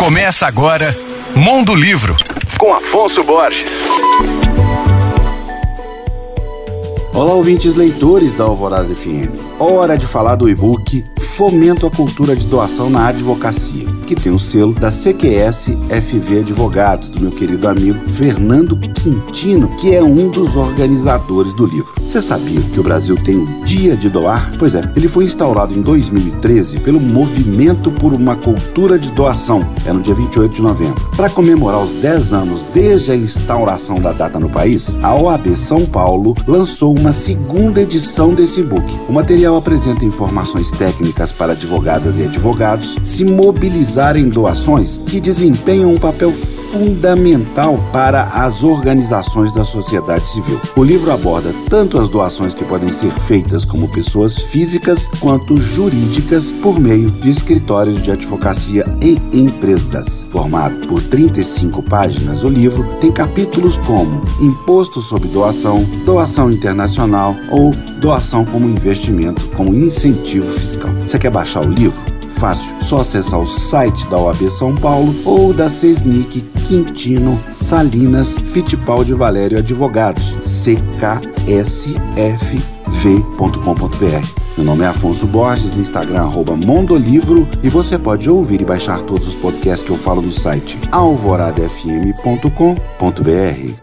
Começa agora Mundo Livro, com Afonso Borges. Olá, ouvintes leitores da Alvorada FM. Hora de falar do e-book Fomento a Cultura de Doação na Advocacia, que tem o selo da CQS FV Advogados, do meu querido amigo Fernando Quintino, que é um dos organizadores do livro. Você sabia que o Brasil tem o Dia de Doar? Pois é, ele foi instaurado em 2013 pelo Movimento por uma Cultura de Doação, é no dia 28 de novembro. Para comemorar os 10 anos desde a instauração da data no país, a OAB São Paulo lançou uma segunda edição desse book. O material apresenta informações técnicas para advogadas e advogados se mobilizarem doações que desempenham um papel fundamental para as organizações da sociedade civil. O livro aborda tanto as doações que podem ser feitas como pessoas físicas quanto jurídicas por meio de escritórios de advocacia e empresas. Formado por 35 páginas, o livro tem capítulos como Imposto sobre doação, doação internacional ou doação como investimento, como incentivo fiscal. Você quer baixar o livro? Fácil, só acessar o site da OAB São Paulo ou da Sesnic Quintino Salinas Fittipaldi Valério Advogados, cksfv.com.br. Meu nome é Afonso Borges, Instagram arroba Mondolivro e você pode ouvir e baixar todos os podcasts que eu falo no site alvoradafm.com.br.